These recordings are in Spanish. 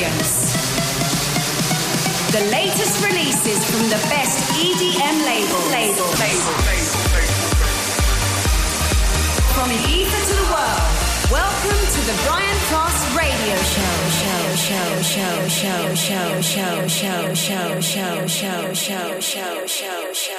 The latest releases from the best EDM label. From Ibiza to the world, welcome to the Brian Cross Radio show.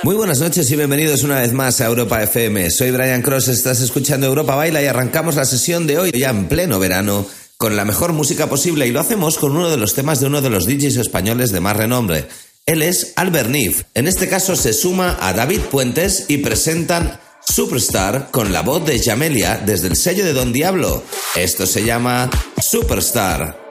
Muy buenas noches y bienvenidos una vez más a Europa FM. Soy Brian Cross, estás escuchando Europa Baila y arrancamos la sesión de hoy ya en pleno verano con la mejor música posible y lo hacemos con uno de los temas de uno de los DJs españoles de más renombre. Él es Albert Nif. En este caso se suma a David Puentes y presentan Superstar con la voz de Jamelia desde el sello de Don Diablo. Esto se llama Superstar.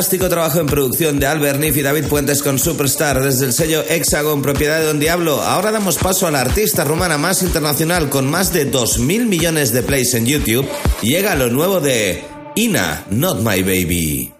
Fantástico trabajo en producción de Albert Niff y David Puentes con Superstar desde el sello Hexagon, propiedad de Don Diablo. Ahora damos paso a la artista rumana más internacional con más de 2.000 millones de plays en YouTube. Llega lo nuevo de Ina, Not My Baby.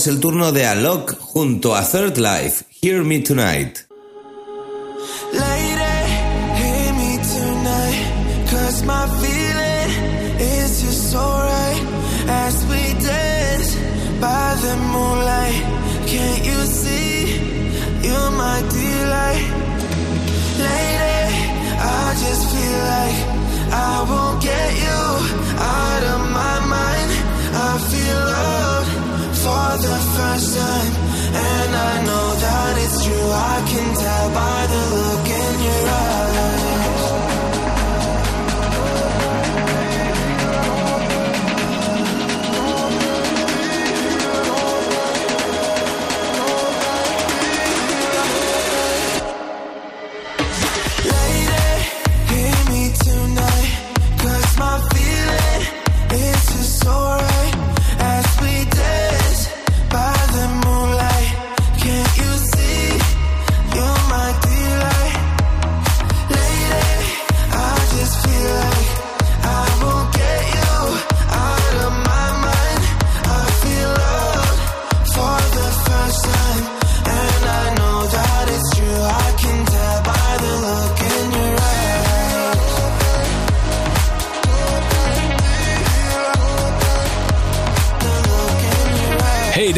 Es el turno de Alok junto a Third Life. Hear Me Tonight. Lady, hear for the first time And I know that it's true. I can tell by the look in your eyes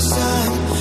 side.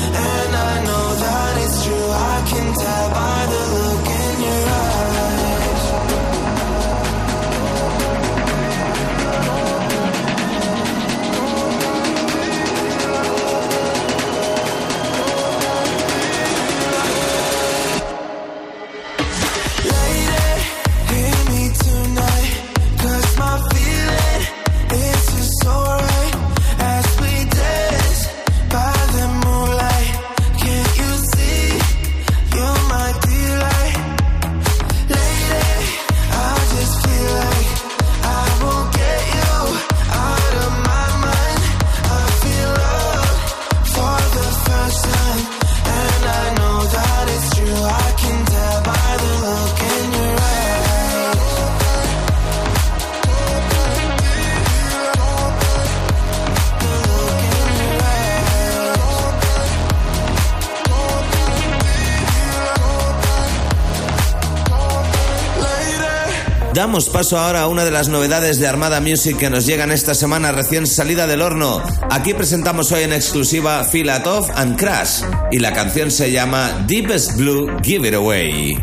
Damos paso ahora a una de las novedades de Armada Music que nos llegan esta semana recién salida del horno. Aquí presentamos hoy en exclusiva Off and Crash y la canción se llama Deepest Blue Give It Away.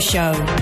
Show.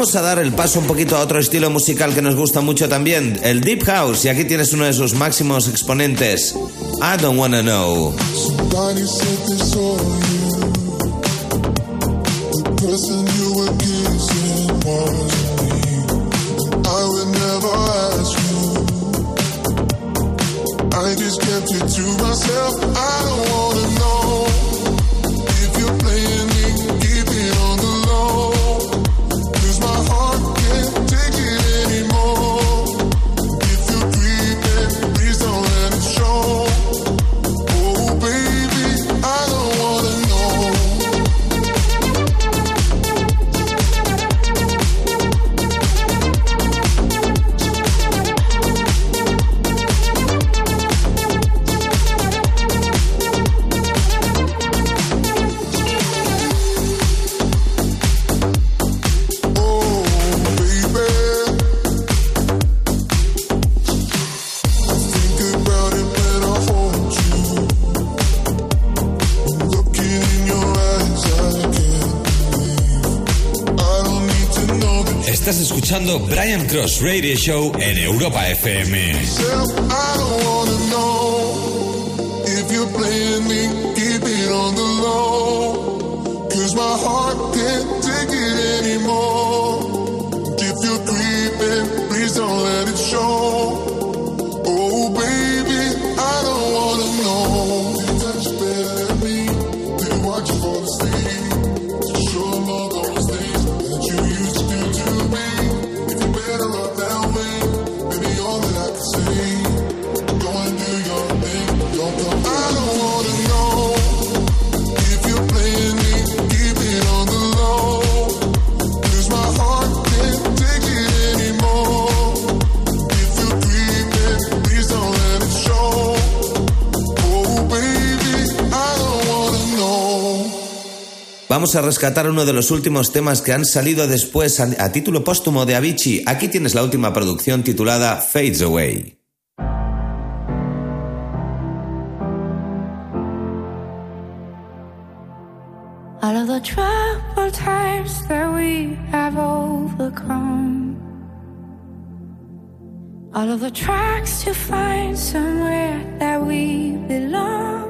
Vamos a dar el paso un poquito a otro estilo musical que nos gusta mucho también, el Deep House, y aquí tienes uno de sus máximos exponentes, I Don't Wanna Know. I just kept it to myself. I don't wanna know escuchando Brian Cross Radio Show en Europa FM. Don't let it Vamos a rescatar uno de los últimos temas que han salido después a, a título póstumo de Avicii. Aquí tienes la última producción titulada Fades Away. All of the troubled times that we have overcome. All of the tracks to find somewhere that we belong.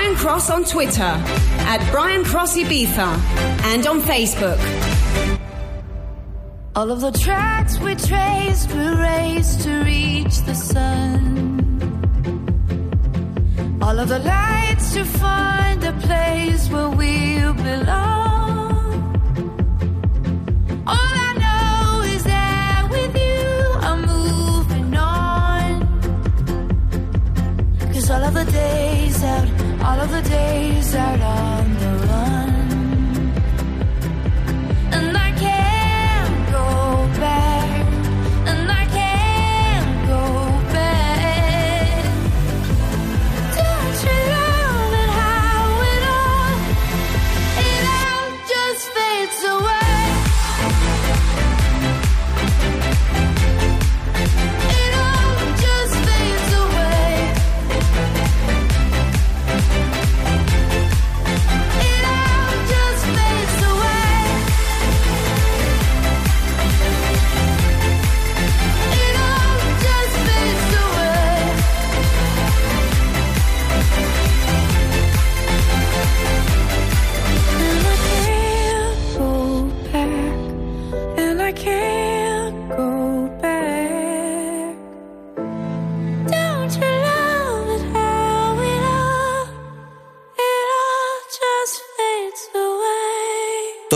Brian Cross on Twitter, at Brian Cross Ibiza, and on Facebook. All of the tracks we traced were raised to reach the sun. All of the lights to find a place where we belong. All I know is that with you I'm moving on. Cause all of the days out all of the days are I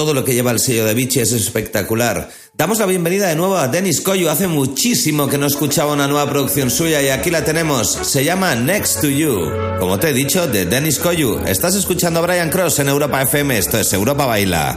Todo lo que lleva el sello de Vichy es espectacular. Damos la bienvenida de nuevo a Denis Coyu. Hace muchísimo que no escuchaba una nueva producción suya y aquí la tenemos. Se llama Next to You. Como te he dicho, de Denis Coyu. Estás escuchando a Brian Cross en Europa FM. Esto es Europa Baila.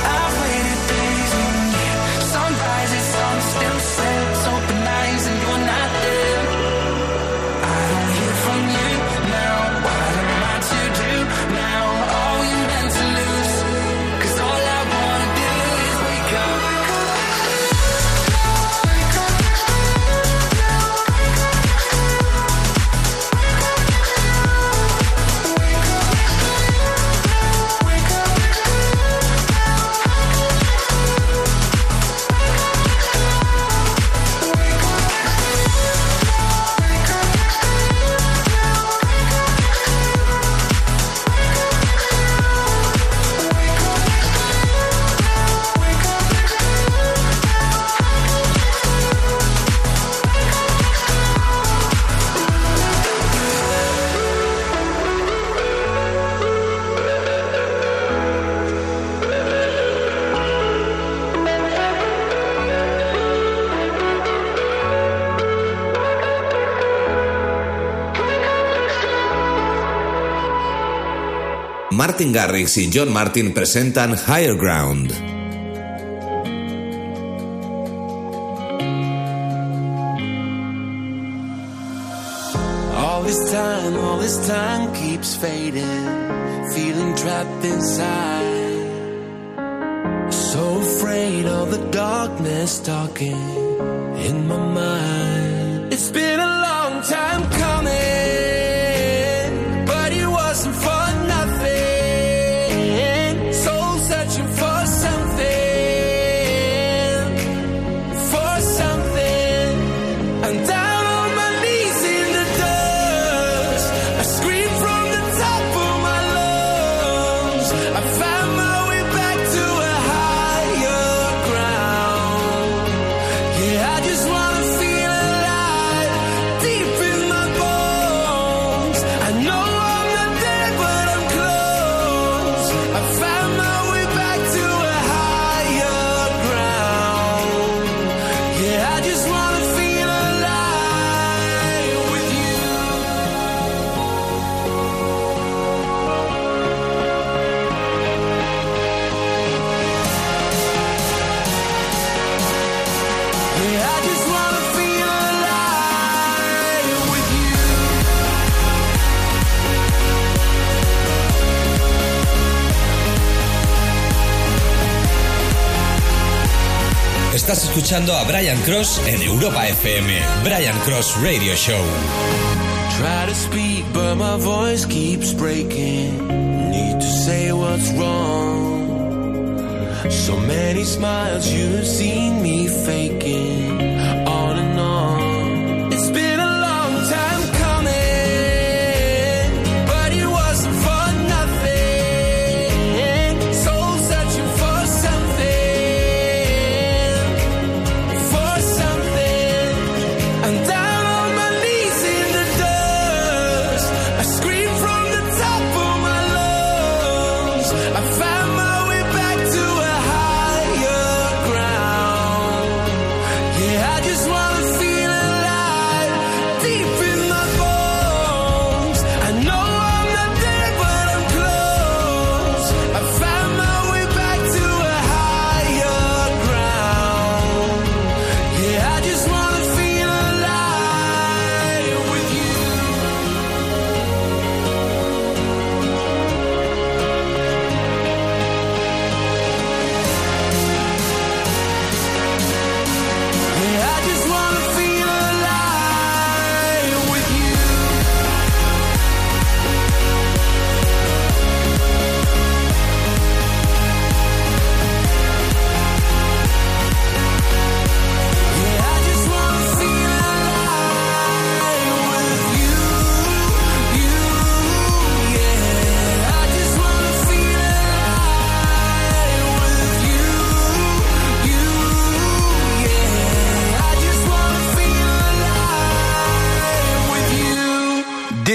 Martin Garrix y John Martin presentan Higher Ground. All this time, all this time keeps fading, feeling trapped inside. So afraid of the darkness talking in my mind. It's been a long time coming. Escuchando a Brian Cross en Europa FM. Brian Cross Radio Show. Try to speak, but my voice keeps breaking. Need to say what's wrong. So many smiles you've seen me faking.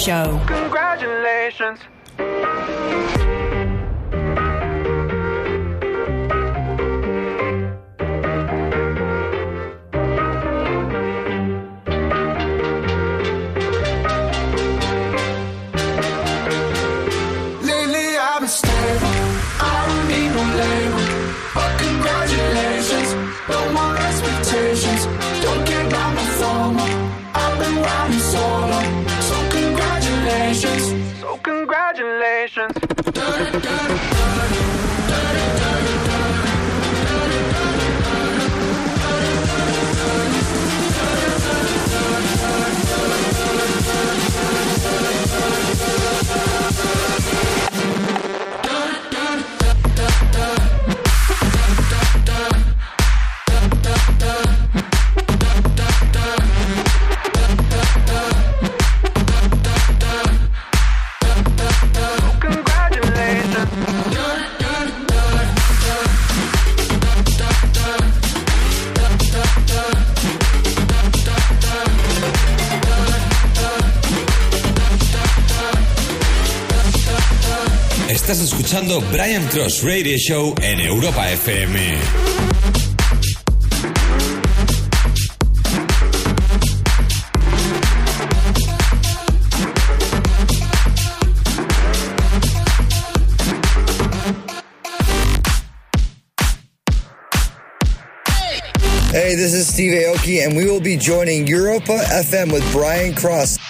Show. escuchando Brian Cross Radio Show en Europa FM. Hey, this is Steve Aoki, and we will be joining Europa FM with Brian Cross.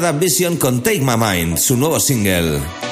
Vision con Take My Mind, su nuevo single.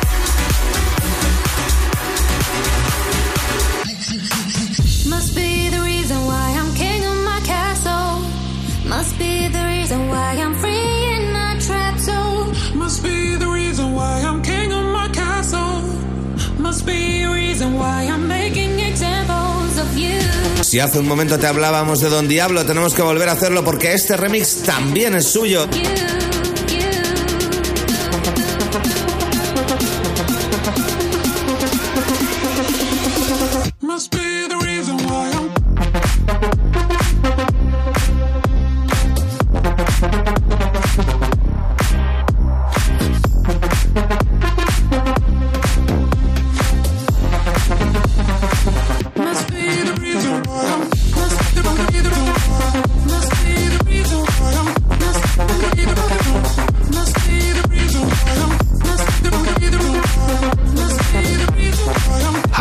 Si hace un momento te hablábamos de Don Diablo, tenemos que volver a hacerlo porque este remix también es suyo.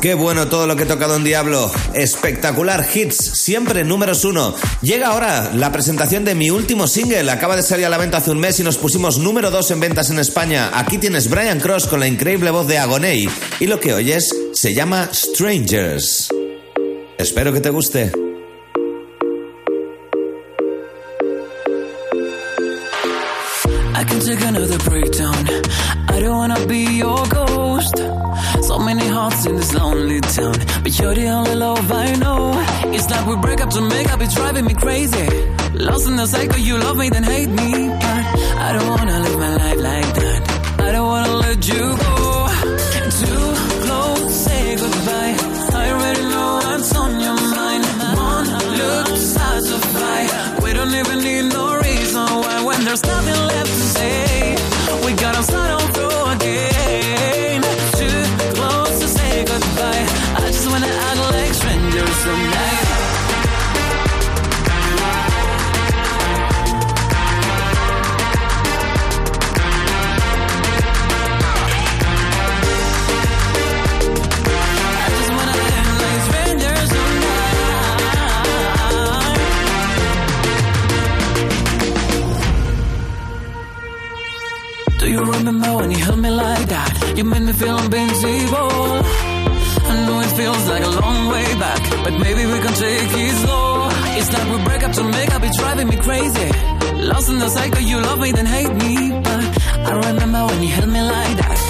Qué bueno todo lo que toca Don Diablo. Espectacular hits, siempre números uno. Llega ahora la presentación de mi último single. Acaba de salir a la venta hace un mes y nos pusimos número dos en ventas en España. Aquí tienes Brian Cross con la increíble voz de Agoney. Y lo que oyes se llama Strangers. Espero que te guste. Hearts in this lonely town, but you're the only love I know. It's like we break up to make up, it's driving me crazy. Lost in the cycle, you love me, then hate me. But I don't wanna live my life like that. I don't wanna let you go. Too close, say goodbye. I already know what's on your mind. One look satisfy. We don't even need no reason why. When there's nothing left to say, You made me feel invincible. I know it feels like a long way back, but maybe we can take it slow. It's like we break up to make up, it's driving me crazy. Lost in the cycle, you love me, then hate me. But I remember when you held me like that.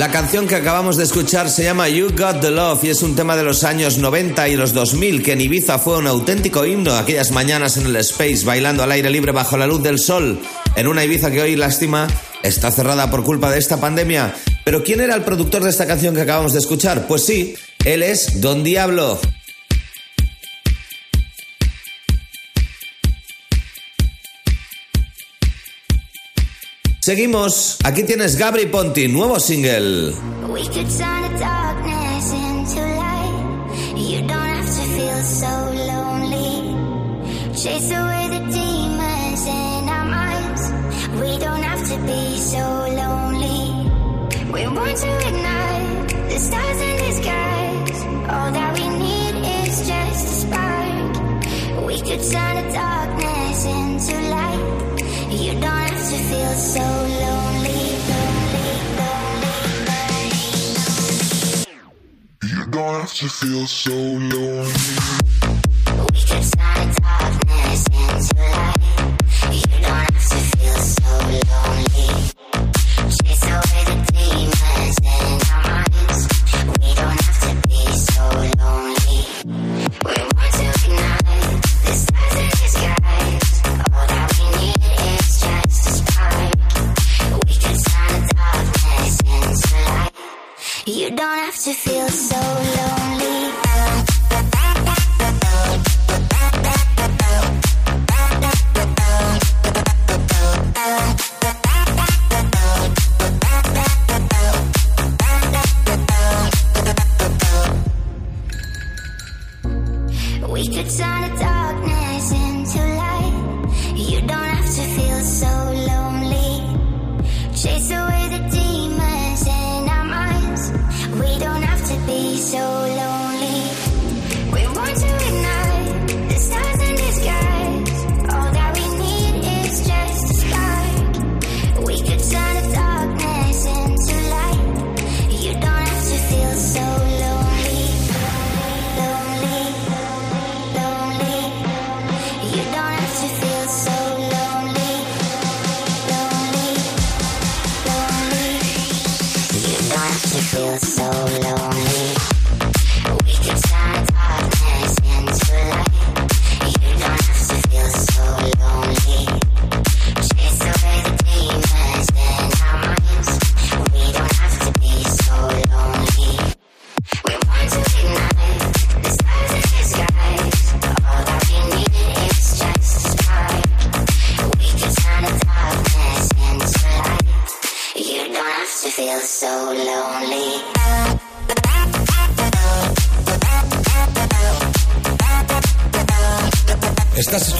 La canción que acabamos de escuchar se llama You Got the Love y es un tema de los años 90 y los 2000 que en Ibiza fue un auténtico himno aquellas mañanas en el Space bailando al aire libre bajo la luz del sol en una Ibiza que hoy lástima está cerrada por culpa de esta pandemia. Pero ¿quién era el productor de esta canción que acabamos de escuchar? Pues sí, él es Don Diablo. Seguimos. Aquí tienes Gabri Ponti, nuevo single. We could turn the darkness into light. You don't have to feel so lonely. Chase away the demons in our minds. We don't have to be so lonely. We're born to ignite the stars in the skies. All that we need is just a spark. We could turn to feel so lonely. We can start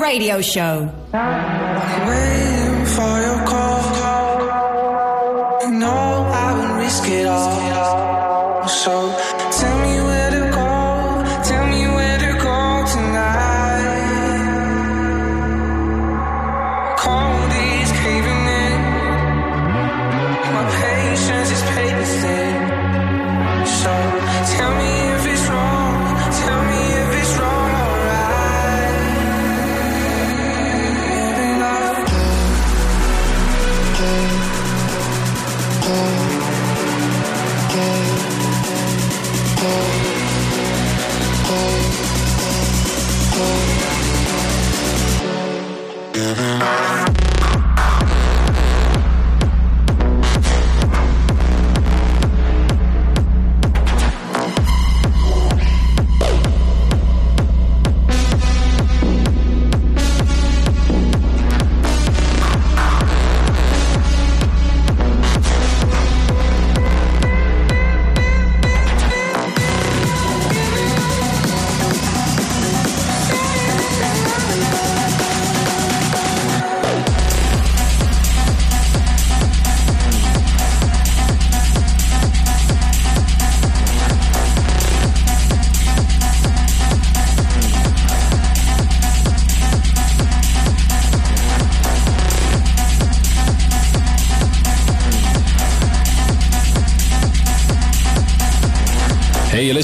Radio Show. Call. You know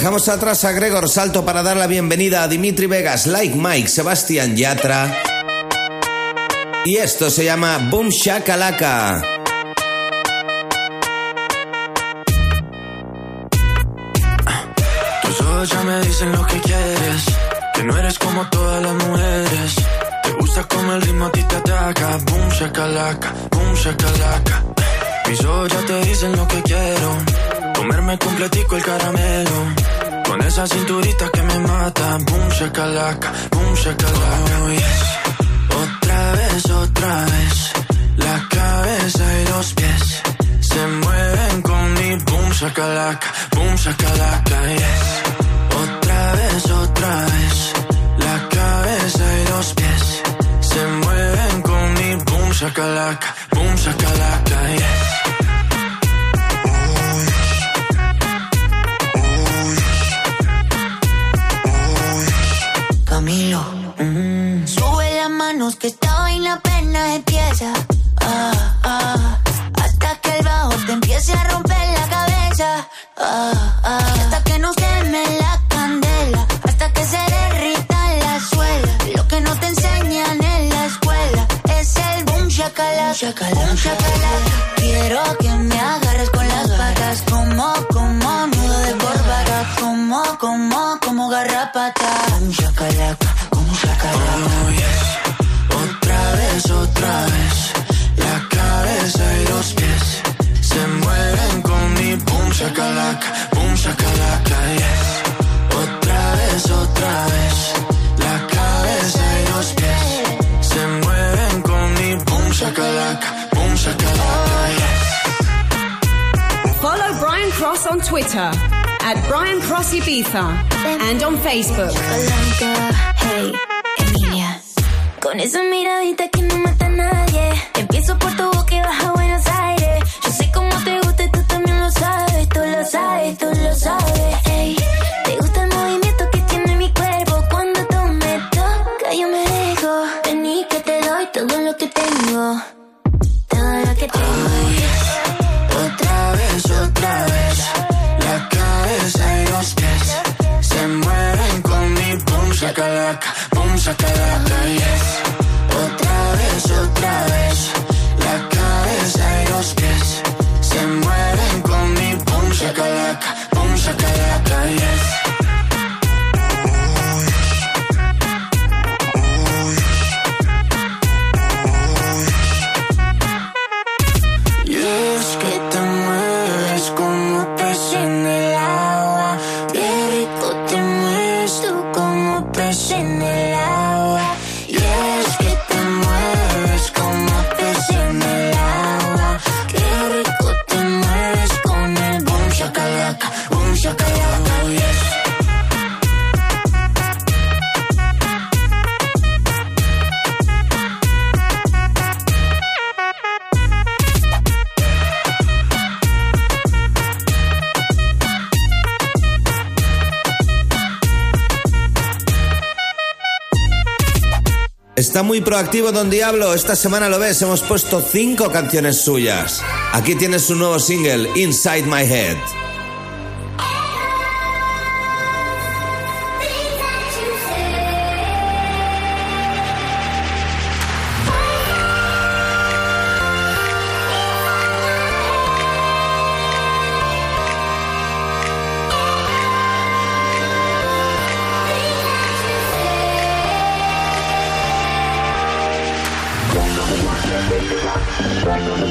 Dejamos atrás a Gregor Salto para dar la bienvenida a Dimitri Vegas, Like Mike, Sebastián Yatra. Y esto se llama Boom Shakalaka. Tus ya me dicen lo que quieres. Que no eres como todas las mujeres. Te gusta como el ritmo a ti te ataca. Boom, shakalaka, boom, shakalaka. Mis ojos ya te dicen lo que quiero. Comerme completico el caramelo. Con esa cinturita que me mata. Boom, shakalaka, boom, shakalaka. Oh, yes. Otra vez, otra vez. La cabeza y los pies se mueven con mi boom, shakalaka, boom, shakalaka, yes. Otra vez, otra vez. La cabeza y los pies se mueven con mi boom, shakalaka, boom, shakalaka, yes. Mm. Sube las manos que esta vaina apenas empieza. Ah, ah, hasta que el bajo te empiece a romper la cabeza. Ah, ah. Hasta que no queme la candela. Hasta que se derrita la suela. Lo que no te enseñan en la escuela es el boom shakalaka. Boom, shakalaka. Shakalaka. Quiero que me agarres con las patas. Como, como, nudo de corbata. Como, como, como garrapata. Boom shakalaka, boom shakalaka. Oh, yes. Otra vez, otra vez. La cabeza y los pies se mueven con mi boom shakalaka, boom shakalaka, yes. Otra vez, otra vez. La cabeza y los pies se mueven con mi boom shakalaka, boom shakalaka, yes. Follow Brian Cross on Twitter at Brian Cross Ibiza and on Facebook. Hey, Emilia. Con esa miradita que no mata a nadie. Muy proactivo Don Diablo, esta semana lo ves, hemos puesto cinco canciones suyas. Aquí tienes su nuevo single, Inside My Head. Estás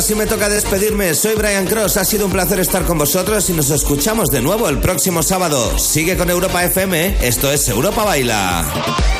Sí me toca despedirme. Soy Brian Cross. Ha sido un placer estar con vosotros y nos escuchamos de nuevo el próximo sábado. Sigue con Europa FM. Esto es Europa Baila.